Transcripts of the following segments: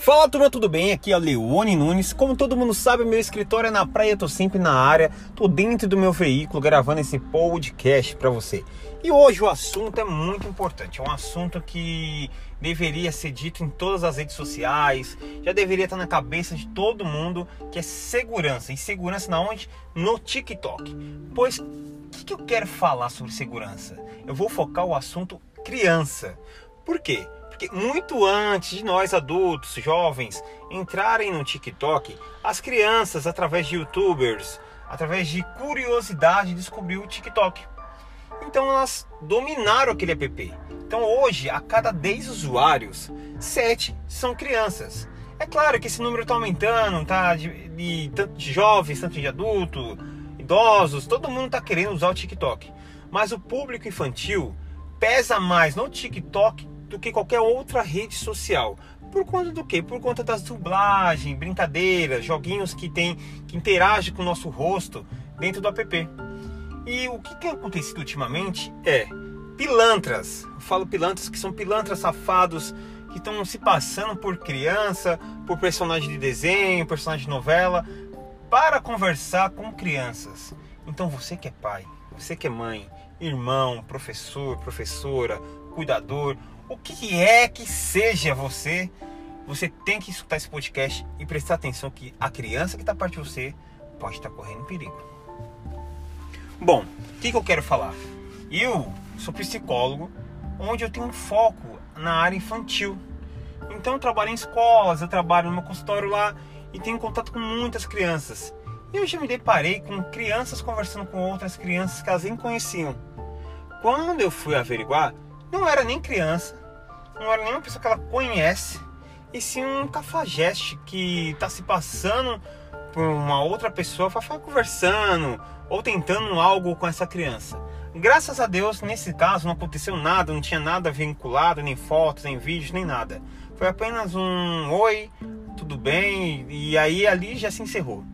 Fala turma, tudo bem? Aqui é o Leone Nunes. Como todo mundo sabe, meu escritório é na praia, tô sempre na área, tô dentro do meu veículo gravando esse podcast para você. E hoje o assunto é muito importante, é um assunto que deveria ser dito em todas as redes sociais, já deveria estar na cabeça de todo mundo, que é segurança. E segurança na onde? No TikTok. Pois o que, que eu quero falar sobre segurança? Eu vou focar o assunto criança. Por quê? Porque muito antes de nós adultos, jovens, entrarem no TikTok, as crianças, através de youtubers, através de curiosidade, descobriu o TikTok. Então elas dominaram aquele app. Então hoje, a cada 10 usuários, 7 são crianças. É claro que esse número está aumentando, tá? De, de, tanto de jovens, tanto de adulto, idosos, todo mundo está querendo usar o TikTok. Mas o público infantil pesa mais no TikTok do que qualquer outra rede social. Por conta do quê? Por conta das dublagens, brincadeiras, joguinhos que tem que interagem com o nosso rosto dentro do app. E o que tem acontecido ultimamente é pilantras. Eu falo pilantras que são pilantras safados que estão se passando por criança, por personagem de desenho, personagem de novela, para conversar com crianças. Então você que é pai, você que é mãe, irmão, professor, professora, cuidador, o que é que seja você, você tem que escutar esse podcast e prestar atenção que a criança que está perto de você pode estar correndo perigo. Bom, o que, que eu quero falar? Eu sou psicólogo, onde eu tenho um foco na área infantil. Então eu trabalho em escolas, eu trabalho no meu consultório lá e tenho contato com muitas crianças. E eu já me deparei com crianças conversando com outras crianças que elas nem conheciam. Quando eu fui averiguar, não era nem criança, não era nem uma pessoa que ela conhece, e sim um cafajeste que está se passando por uma outra pessoa para ficar conversando ou tentando algo com essa criança. Graças a Deus, nesse caso não aconteceu nada, não tinha nada vinculado, nem fotos, nem vídeos, nem nada. Foi apenas um oi, tudo bem, e aí ali já se encerrou.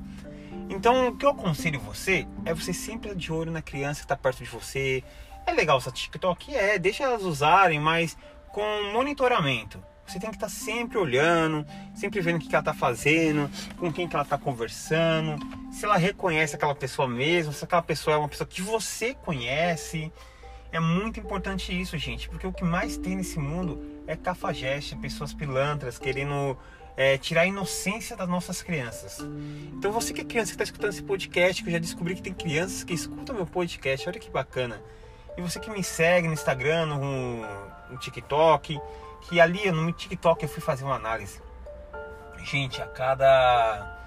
Então, o que eu aconselho você é você sempre de olho na criança que está perto de você, é legal essa TikTok? É, deixa elas usarem, mas com monitoramento. Você tem que estar sempre olhando, sempre vendo o que ela está fazendo, com quem que ela está conversando, se ela reconhece aquela pessoa mesmo, se aquela pessoa é uma pessoa que você conhece. É muito importante isso, gente, porque o que mais tem nesse mundo é cafajeste, pessoas pilantras querendo é, tirar a inocência das nossas crianças. Então você que é criança que está escutando esse podcast, que eu já descobri que tem crianças que escutam meu podcast, olha que bacana. E você que me segue no Instagram, no, no TikTok, que ali no TikTok eu fui fazer uma análise. Gente, a cada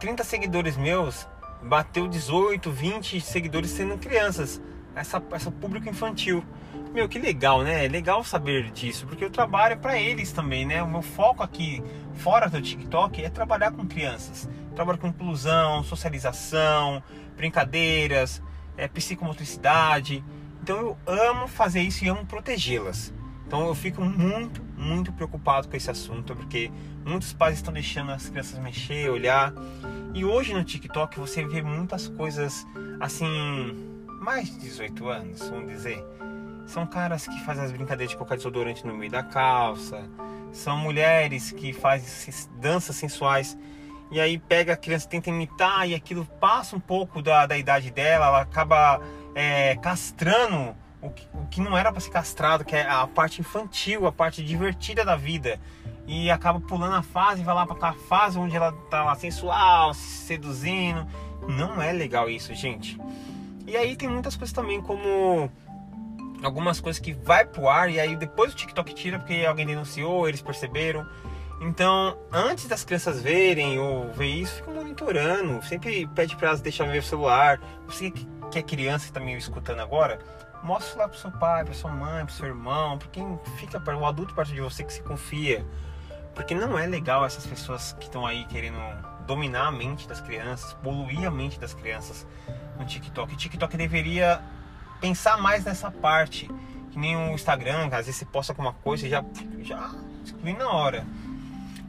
30 seguidores meus, bateu 18, 20 seguidores sendo crianças. Essa, essa público infantil. Meu, que legal, né? É legal saber disso, porque eu trabalho para eles também, né? O meu foco aqui, fora do TikTok, é trabalhar com crianças. Trabalho com inclusão, socialização, brincadeiras, é, psicomotricidade. Então eu amo fazer isso e amo protegê-las. Então eu fico muito, muito preocupado com esse assunto, porque muitos pais estão deixando as crianças mexer, olhar. E hoje no TikTok você vê muitas coisas assim, mais de 18 anos, vamos dizer. São caras que fazem as brincadeiras de colocar desodorante no meio da calça. São mulheres que fazem danças sensuais. E aí pega a criança, tenta imitar e aquilo passa um pouco da, da idade dela, ela acaba é, castrando o que, o que não era para ser castrado, que é a parte infantil, a parte divertida da vida. E acaba pulando a fase, vai lá para aquela fase onde ela tá lá sensual, se seduzindo. Não é legal isso, gente. E aí tem muitas coisas também, como algumas coisas que vai pro ar e aí depois o TikTok tira porque alguém denunciou, eles perceberam. Então, antes das crianças verem ou ver isso, fica monitorando. Sempre pede para elas deixarem ver o celular. Você que é criança que está me escutando agora, mostre lá para seu pai, para sua mãe, para seu irmão, para quem fica, para o adulto perto de você que se confia. Porque não é legal essas pessoas que estão aí querendo dominar a mente das crianças, poluir a mente das crianças no TikTok. O TikTok deveria pensar mais nessa parte, que nem o Instagram, às vezes você posta alguma coisa e já, já exclui na hora.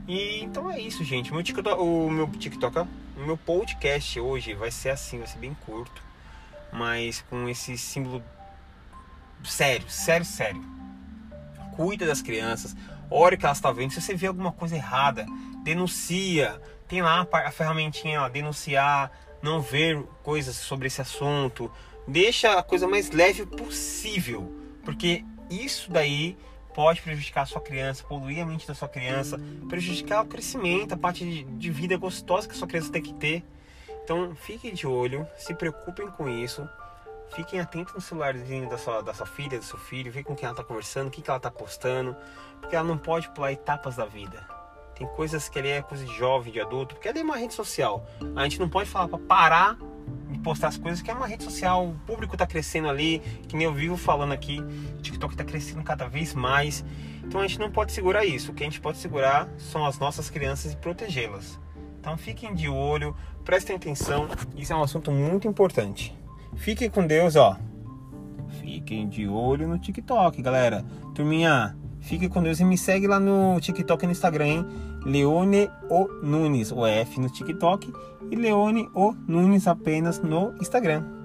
E então é isso, gente. Meu TikTok, o meu TikTok, o meu podcast hoje vai ser assim, vai ser bem curto mas com esse símbolo sério, sério, sério. Cuida das crianças, Olha o que ela está vendo. Se você vê alguma coisa errada, denuncia. Tem lá a ferramentinha, ó, denunciar, não ver coisas sobre esse assunto. Deixa a coisa mais leve possível, porque isso daí pode prejudicar a sua criança, poluir a mente da sua criança, prejudicar o crescimento, a parte de vida gostosa que a sua criança tem que ter. Então fiquem de olho, se preocupem com isso. Fiquem atentos no celularzinho da sua, da sua filha, do seu filho, vê com quem ela está conversando, o que, que ela está postando, porque ela não pode pular etapas da vida. Tem coisas que ele é coisa de jovem, de adulto, porque ele é uma rede social. A gente não pode falar para parar de postar as coisas, que é uma rede social, o público está crescendo ali, que nem eu vivo falando aqui, o TikTok está crescendo cada vez mais. Então a gente não pode segurar isso. O que a gente pode segurar são as nossas crianças e protegê-las. Então fiquem de olho, prestem atenção, isso é um assunto muito importante. Fiquem com Deus, ó. Fiquem de olho no TikTok, galera. Turminha, fiquem com Deus e me segue lá no TikTok e no Instagram, hein? Leone O Nunes, o F no TikTok e Leone O Nunes apenas no Instagram.